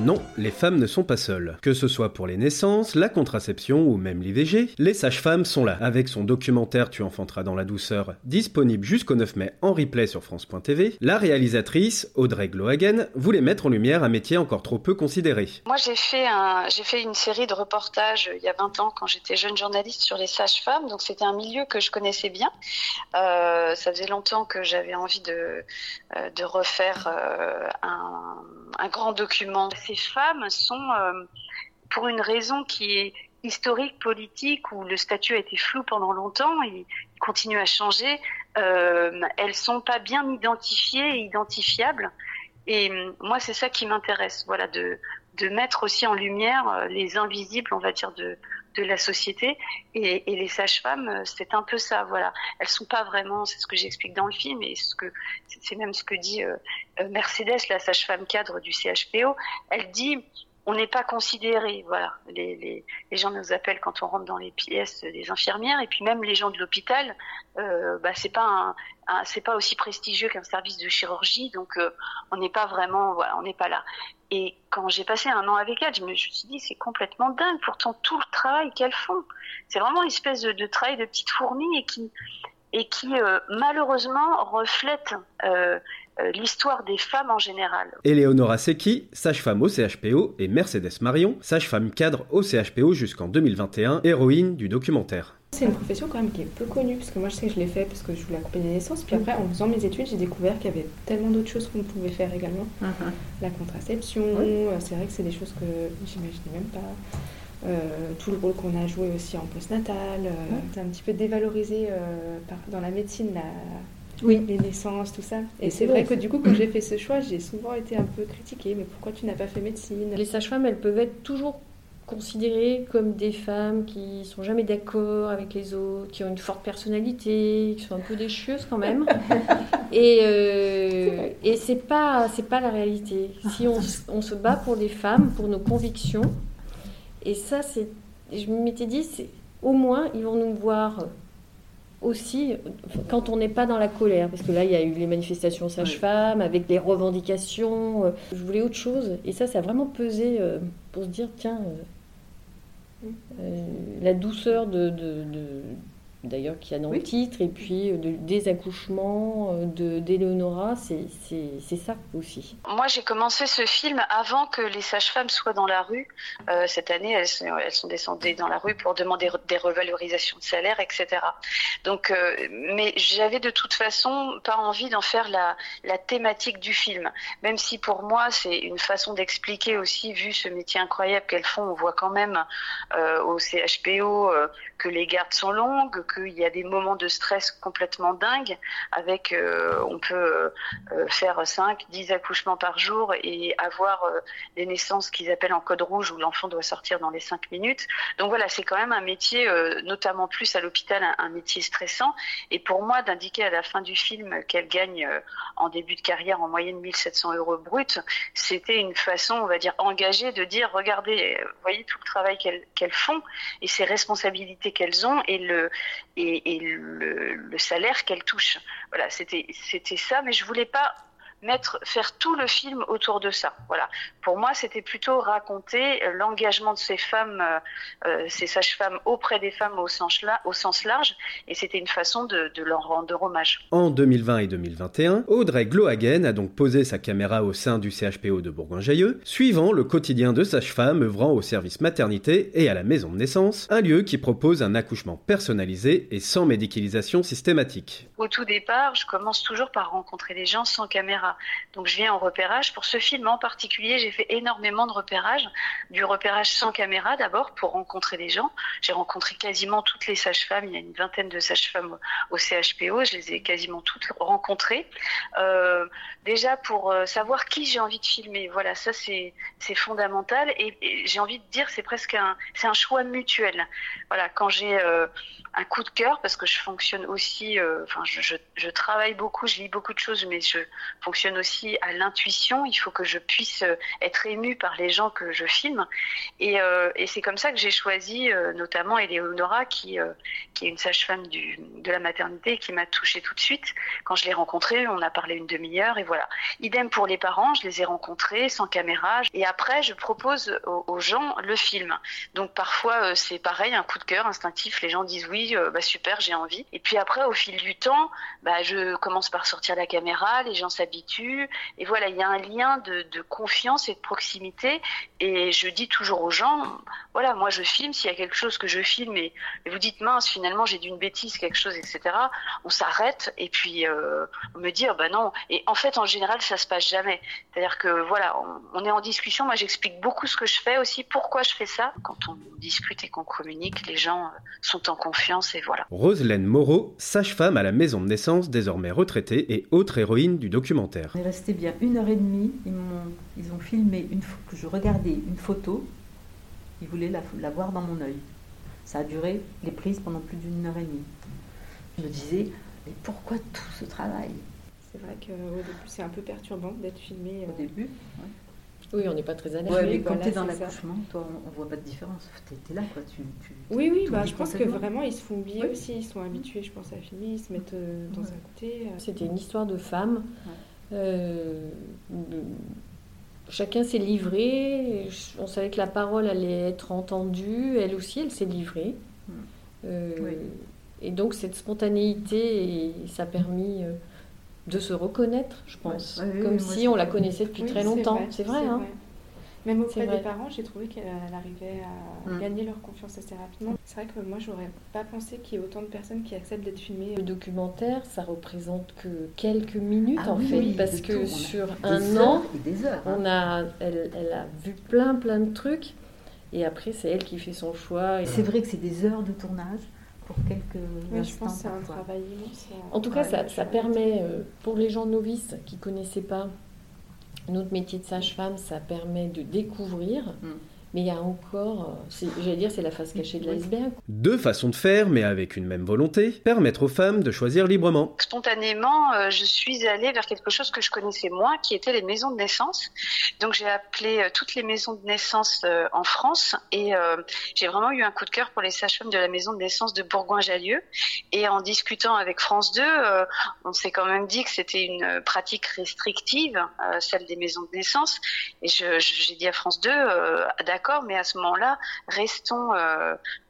Non, les femmes ne sont pas seules. Que ce soit pour les naissances, la contraception ou même l'IVG, les sages-femmes sont là. Avec son documentaire Tu enfanteras dans la douceur, disponible jusqu'au 9 mai en replay sur France.tv, la réalisatrice, Audrey Glohagen, voulait mettre en lumière un métier encore trop peu considéré. Moi, j'ai fait, une série de reportages euh, il y a 20 ans quand j'étais jeune journaliste sur les sages-femmes, donc c'était un milieu que je connaissais bien. Euh, ça faisait longtemps que j'avais envie de, euh, refaire un, grand document. Ces femmes sont, euh, pour une raison qui est historique, politique, où le statut a été flou pendant longtemps, il continue à changer, euh, elles sont pas bien identifiées et identifiables. Et moi, c'est ça qui m'intéresse, voilà, de, de mettre aussi en lumière les invisibles, on va dire, de, de la société. Et, les sages-femmes, c'est un peu ça, voilà. Elles sont pas vraiment, c'est ce que j'explique dans le film, et ce que c'est même ce que dit euh, Mercedes, la sage-femme cadre du CHPO. Elle dit on n'est pas considéré. Voilà, les, les, gens nous appellent quand on rentre dans les pièces des infirmières, et puis même les gens de l'hôpital, euh, bah, c'est pas un, c'est pas aussi prestigieux qu'un service de chirurgie, donc euh, on n'est pas vraiment, voilà, on n'est pas là. Et quand j'ai passé un an avec elles, je me suis dit c'est complètement dingue. Pourtant tout le travail qu'elles font, c'est vraiment une espèce de, de travail de petite fourmi et qui et qui euh, malheureusement reflète euh, l'histoire des femmes en général. Eleonora Secchi, sage-femme au CHPO, et Mercedes Marion, sage-femme cadre au CHPO jusqu'en 2021, héroïne du documentaire. C'est une profession quand même qui est peu connue, parce que moi je sais que je l'ai fait parce que je voulais accompagner les naissances, puis après en faisant mes études j'ai découvert qu'il y avait tellement d'autres choses qu'on pouvait faire également. Uh -huh. La contraception, oui. c'est vrai que c'est des choses que j'imaginais même pas. Euh, tout le rôle qu'on a joué aussi en postnatal, euh, ouais. c'est un petit peu dévalorisé euh, par, dans la médecine, la, oui. les naissances, tout ça. Et, Et c'est vrai, vrai que du coup, quand j'ai fait ce choix, j'ai souvent été un peu critiquée. Mais pourquoi tu n'as pas fait médecine? Les sages-femmes, elles peuvent être toujours considérées comme des femmes qui sont jamais d'accord avec les autres, qui ont une forte personnalité, qui sont un peu des chieuses quand même. et euh, et c'est pas c'est pas la réalité. Si on, on se bat pour les femmes, pour nos convictions, et ça c'est, je m'étais dit, c'est au moins ils vont nous voir aussi quand on n'est pas dans la colère, parce que là il y a eu les manifestations sages-femmes avec les revendications, euh, je voulais autre chose, et ça ça a vraiment pesé euh, pour se dire tiens, euh, euh, la douceur de, de, de d'ailleurs qu'il y a dans oui. le titre, et puis de, des accouchements d'Eleonora, de, c'est ça aussi. Moi, j'ai commencé ce film avant que les sages-femmes soient dans la rue. Euh, cette année, elles, elles, sont descendues dans la rue pour demander des revalorisations de salaire, etc. Donc, euh, mais j'avais de toute façon pas envie d'en faire la, la thématique du film, même si pour moi, c'est une façon d'expliquer aussi, vu ce métier incroyable qu'elles font, on voit quand même euh, au CHPO que les gardes sont longues, qu'il y a des moments de stress complètement dingues, avec euh, on peut euh, faire 5, 10 accouchements par jour et avoir euh, des naissances qu'ils appellent en code rouge où l'enfant doit sortir dans les 5 minutes. Donc voilà, c'est quand même un métier, euh, notamment plus à l'hôpital, un, métier stressant. Et pour moi, d'indiquer à la fin du film qu'elle gagne euh, en début de carrière en moyenne 1700 euros brut, c'était une façon, on va dire, engagée de dire, regardez, voyez tout le travail qu'elles qu font et ces responsabilités qu'elles ont et le et, le, le, salaire qu'elles touchent. Voilà, c'était ça, mais je voulais pas mettre faire tout le film autour de ça. Voilà. Pour moi, c'était plutôt raconter l'engagement de ces femmes, euh, ces sages-femmes auprès des femmes au sens, la, au sens large, et c'était une façon de, de, leur rendre hommage. En 2020 et 2021, Audrey Glohagen a donc posé sa caméra au sein du CHPO de Bourgoin-Jallieu, suivant le quotidien de sages-femmes œuvrant au service maternité et à la maison de naissance, un lieu qui propose un accouchement personnalisé et sans médicalisation systématique. Au tout départ, je commence toujours par rencontrer les gens sans caméra. Donc je viens en repérage. Pour ce film en particulier, j'ai fait énormément de repérage, du repérage sans caméra d'abord pour rencontrer les gens. J'ai rencontré quasiment toutes les sages-femmes. Il y a une vingtaine de sages-femmes au CHPO. Je les ai quasiment toutes rencontrées. Euh, déjà pour savoir qui j'ai envie de filmer. Voilà, ça c'est fondamental. Et, j'ai envie de dire c'est presque un un choix mutuel. Voilà, quand j'ai euh, un coup de cœur parce que je fonctionne aussi. Euh, je, je, travaille beaucoup, je lis beaucoup de choses, mais je fonctionne aussi à l'intuition. Il faut que je puisse être émue par les gens que je filme. Et, et c'est comme ça que j'ai choisi notamment Eleonora, qui, qui est une sage-femme de la maternité, qui m'a touchée tout de suite. Quand je l'ai rencontrée, on a parlé une demi-heure et voilà. Idem pour les parents, je les ai rencontrés sans caméra. Et après, je propose aux, gens le film. Donc parfois, c'est pareil, un coup de cœur instinctif. Les gens disent oui, bah, super, j'ai envie. Et puis après, au fil du temps, bah, je commence par sortir la caméra, les gens s'habituent. Et voilà, il y a un lien de, confiance et de proximité. Et je dis toujours aux gens, voilà, moi je filme, s'il y a quelque chose que je filme et, vous dites mince, finalement j'ai dit une bêtise, quelque chose, etc., on s'arrête et puis euh, on me dit, oh, bah non. Et en fait, en général, ça se passe jamais. C'est-à-dire que voilà, on, est en discussion. Moi, j'explique beaucoup ce que je fais aussi, pourquoi je fais ça. Quand on discute et qu'on communique, les gens euh, sont en confiance et voilà. Roselaine Moreau, sage-femme à la maison de naissance, désormais retraitée et autre héroïne du documentaire. On est resté bien une heure et demie. Ils, ont, ils ont filmé une fois que je regardais une photo. Ils voulaient la, voir dans mon œil. Ça a duré les prises pendant plus d'une heure et demie. Je me disais, mais pourquoi tout ce travail? C'est vrai qu'au début, c'est un peu perturbant d'être filmé. Au début, oui, on n'est pas très à l'aise. Ouais, mais quand tu es dans l'accouchement, toi, on ne voit pas de différence. Tu es, là, quoi. Tu, oui, oui, bah, je pense que vraiment, ils se font oublier aussi. Ils sont habitués, je pense, à filmer. Ils se mettent euh, dans un côté. Euh. C'était une histoire de femme. Euh, chacun s'est livré. On savait que la parole allait être entendue. Elle aussi, elle s'est livrée. Et donc, cette spontanéité, ça a permis de se reconnaître, je pense. comme si on la connaissait depuis très longtemps. C'est vrai, hein Même auprès des parents, j'ai trouvé qu'elle arrivait à mm. gagner leur confiance assez rapidement. C'est vrai que moi, j'aurais pas pensé qu'il y ait autant de personnes qui acceptent d'être filmées. Le documentaire, ça représente que quelques minutes ah en fait, parce que sur un an, hein. on a, elle, elle, a vu plein, plein de trucs. Et après, c'est elle qui fait son choix. C'est vrai que c'est des heures de tournage pour quelques oui, Je pense que c'est un travail En tout cas, ça, ça permet, euh, pour les gens novices qui ne connaissaient pas notre métier de sage-femme, ça permet de découvrir. Mm. Mais il y a encore, euh, j'allais dire, c'est la face cachée de l'iceberg. Deux façons de faire, mais avec une même volonté, permettre aux femmes de choisir librement. Spontanément, euh, je suis allée vers quelque chose que je connaissais moins, qui était les maisons de naissance. Donc j'ai appelé euh, toutes les maisons de naissance en France et j'ai vraiment eu un coup de cœur pour les sages-femmes de la maison de naissance de Bourgoin-Jallieu. Et en discutant avec France 2, on s'est quand même dit que c'était une pratique restrictive, celle des maisons de naissance. Et j'ai dit à France 2, d'accord d'accord, mais à ce moment-là, restons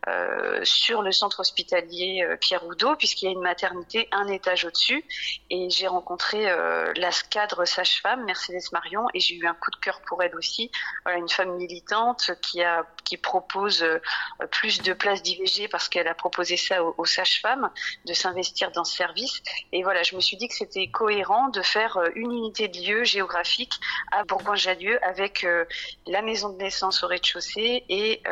euh, euh, sur le centre hospitalier euh, Pierre Oudot, puisqu'il y a une maternité un étage au-dessus. Et j'ai rencontré la cadre sage-femme, Mercedes Marion, et j'ai eu un coup de cœur pour elle aussi. Voilà, une femme militante qui a qui propose plus de places d'IVG parce qu'elle a proposé ça aux, sages-femmes de s'investir dans ce service. Et voilà, je me suis dit que c'était cohérent de faire une unité de lieu géographique à Bourgoin-Jallieu avec la maison de naissance au rez-de-chaussée et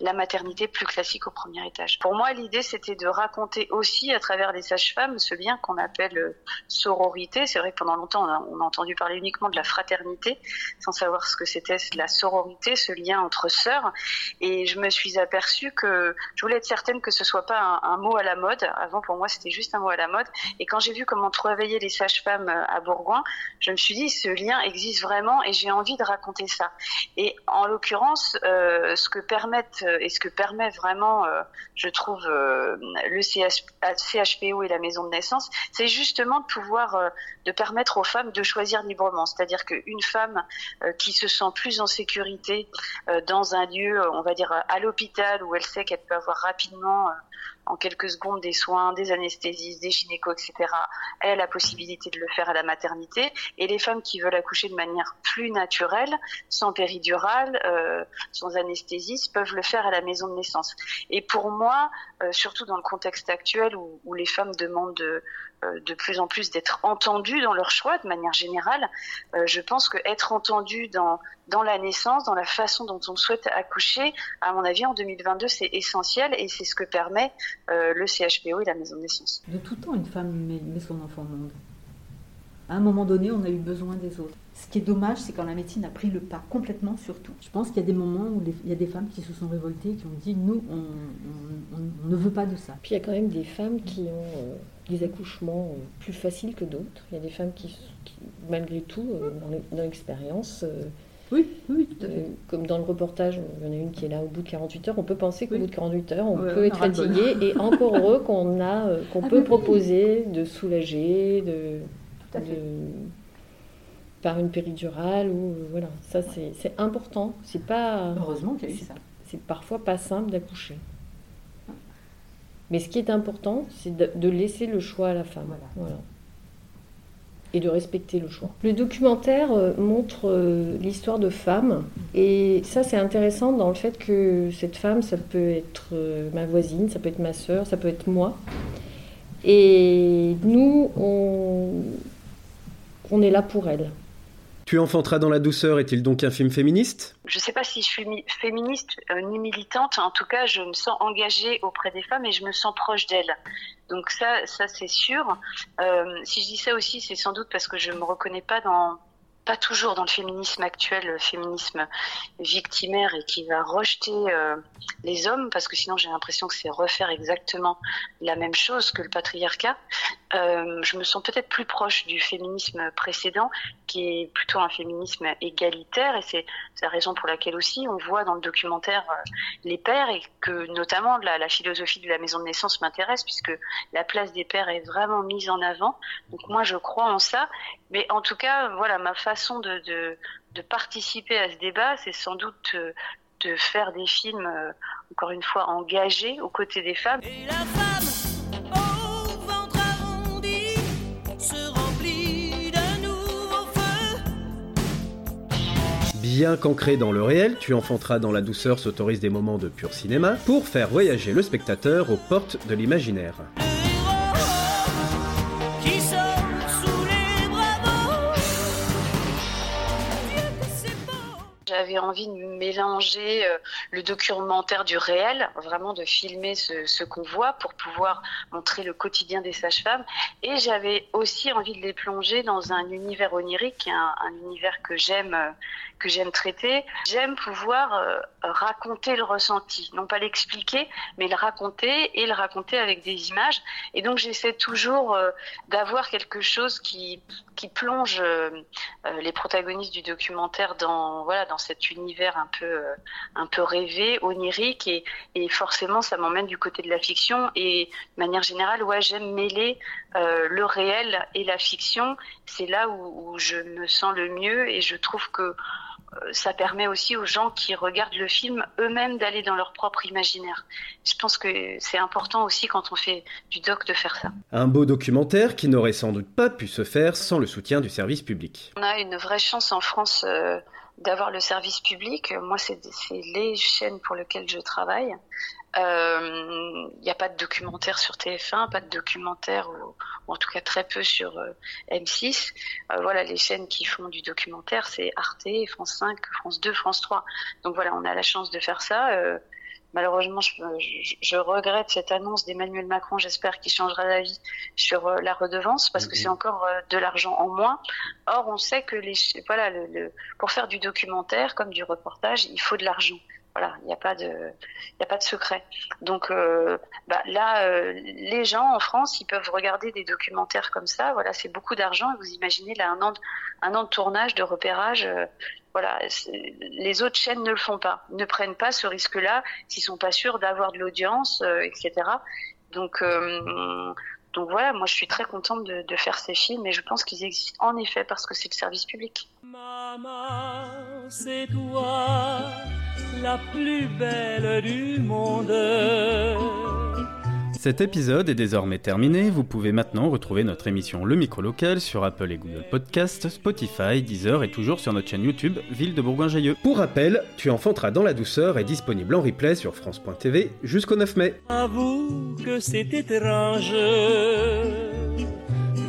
la maternité plus classique au premier étage. Pour moi, l'idée, c'était de raconter aussi à travers les sages-femmes ce lien qu'on appelle euh, sororité. C'est vrai que pendant longtemps, on a, entendu parler uniquement de la fraternité, sans savoir ce que c'était la sororité, ce lien entre sœurs. Et je me suis aperçue que je voulais être certaine que ce soit pas un, mot à la mode. Avant, pour moi, c'était juste un mot à la mode. Et quand j'ai vu comment travaillaient les sages-femmes euh, à Bourgoin, je me suis dit, ce lien existe vraiment et j'ai envie de raconter ça. Et en l'occurrence, euh, ce que permettent et ce que permet vraiment vraiment, euh, je trouve, euh, le CHPO et la maison de naissance, c'est justement de pouvoir, euh, de permettre aux femmes de choisir librement. C'est-à-dire qu'une femme qui se sent plus en sécurité dans un lieu, on va dire à l'hôpital, où elle sait qu'elle peut avoir rapidement en quelques secondes des soins, des anesthésistes, des gynécos, etc. Elle a la possibilité de le faire à la maternité. Et les femmes qui veulent accoucher de manière plus naturelle, sans péridurale, euh, sans anesthésiste, peuvent le faire à la maison de naissance. Et pour moi, euh, surtout dans le contexte actuel où, où les femmes demandent de, de plus en plus d'être entendues dans leur choix de manière générale. Euh, je pense que être entendu dans dans la naissance, dans la façon dont on souhaite accoucher, à mon avis, en 2022, c'est essentiel et c'est ce que permet euh, le CHPO et la maison de naissance. De tout temps, une femme met, son enfant au monde. À un moment donné, on a eu besoin des autres. Ce qui est dommage, c'est quand la médecine a pris le pas complètement sur tout. Je pense qu'il y a des moments où il y a des femmes qui se sont révoltées, qui ont dit nous, on, ne veut pas de ça. Puis il y a quand même des femmes qui ont euh, des accouchements euh, plus faciles que d'autres. Il y a des femmes qui, malgré tout, euh, dans l'expérience, oui, oui, comme dans le reportage, il y en a une qui est là au bout de 48 heures. On peut penser qu'au bout de 48 heures, on peut être fatigué et encore heureux qu'on a, qu'on ah, peut proposer de soulager, de, par une péridurale ou euh, voilà, ça c'est important. C'est pas heureusement qu'il y a eu ça. C'est parfois pas simple d'accoucher. Mais ce qui est important, c'est de, laisser le choix à la femme. Voilà. Et de respecter le choix. Le documentaire euh, montre euh, l'histoire de femmes. Et ça, c'est intéressant dans le fait que cette femme, ça peut être ma voisine, ça peut être ma soeur, ça peut être moi. Et nous, on, on est là pour elle. Tu enfanteras dans la douceur est-il donc un film féministe? Je ne sais pas si je suis féministe euh, ni militante. En tout cas, je me sens engagée auprès des femmes et je me sens proche d'elles. Donc ça, ça c'est sûr. Euh, si je dis ça aussi, c'est sans doute parce que je ne me reconnais pas dans pas toujours dans le féminisme actuel, le féminisme victimaire et qui va rejeter euh, les hommes, parce que sinon j'ai l'impression que c'est refaire exactement la même chose que le patriarcat. Euh, je me sens peut-être plus proche du féminisme précédent, qui est plutôt un féminisme égalitaire, et c'est la raison pour laquelle aussi on voit dans le documentaire euh, les pères, et que notamment la, la philosophie de la maison de naissance m'intéresse, puisque la place des pères est vraiment mise en avant. Donc moi je crois en ça, mais en tout cas, voilà, ma façon de, de, participer à ce débat, c'est sans doute euh, de faire des films, euh, encore une fois, engagés aux côtés des femmes. Et la femme, au ventre arrondi, se remplit d'un nouveau feu. Bien qu'ancré dans le réel, Tu enfanteras dans la douceur s'autorise des moments de pur cinéma pour faire voyager le spectateur aux portes de l'imaginaire. J'avais envie de mélanger euh, le documentaire du réel, vraiment de filmer ce, qu'on voit pour pouvoir montrer le quotidien des sages-femmes. Et j'avais aussi envie de les plonger dans un univers onirique, un, un univers que j'aime, euh, que j'aime traiter. J'aime pouvoir euh, raconter le ressenti, non pas l'expliquer, mais le raconter et le raconter avec des images. Et donc j'essaie toujours euh, d'avoir quelque chose qui qui plonge euh, les protagonistes du documentaire dans voilà dans cet univers un peu un peu rêvé, onirique et, et forcément ça m'emmène du côté de la fiction et de manière générale ouais j'aime mêler le réel et la fiction. C'est là où, où je me sens le mieux et je trouve que euh, ça permet aussi aux gens qui regardent le film eux-mêmes d'aller dans leur propre imaginaire. Je pense que c'est important aussi quand on fait du doc de faire ça. Un beau documentaire qui n'aurait sans doute pas pu se faire sans le soutien du service public. On a une vraie chance en France euh, d'avoir le service public. Moi, c'est les chaînes pour lesquelles je travaille. Il euh, n'y a pas de documentaire sur TF1, pas de documentaire, ou, en tout cas très peu sur euh, M6. Euh, voilà, les chaînes qui font du documentaire, c'est Arte, France 5, France 2, France 3. Donc voilà, on a la chance de faire ça. Malheureusement, je, je, regrette cette annonce d'Emmanuel Macron. J'espère qu'il changera d'avis sur la redevance parce que c'est encore de l'argent en moins. Or, on sait que les, voilà, le, pour faire du documentaire comme du reportage, il faut de l'argent. Voilà, il n'y a pas de, il a pas de secret. Donc euh, bah, là, euh, les gens en France, ils peuvent regarder des documentaires comme ça. Voilà, c'est beaucoup d'argent. Vous imaginez là un an, de, un an de tournage, de repérage. Euh, voilà, les autres chaînes ne le font pas, ne prennent pas ce risque-là s'ils sont pas sûrs d'avoir de l'audience, etc. Donc donc voilà, moi je suis très contente de, faire ces films et je pense qu'ils existent en effet parce que c'est le service public. Maman, c'est toi la plus belle du monde. Cet épisode est désormais terminé. Vous pouvez maintenant retrouver notre émission Le Micro Local sur Apple et Google Podcast, Spotify, Deezer et toujours sur notre chaîne YouTube Ville de Bourgoin-Jailleux. Pour rappel, Tu enfanteras dans la douceur est disponible en replay sur France.tv jusqu'au 9 mai. Avoue que c'est étrange,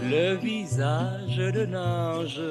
le visage de l'ange.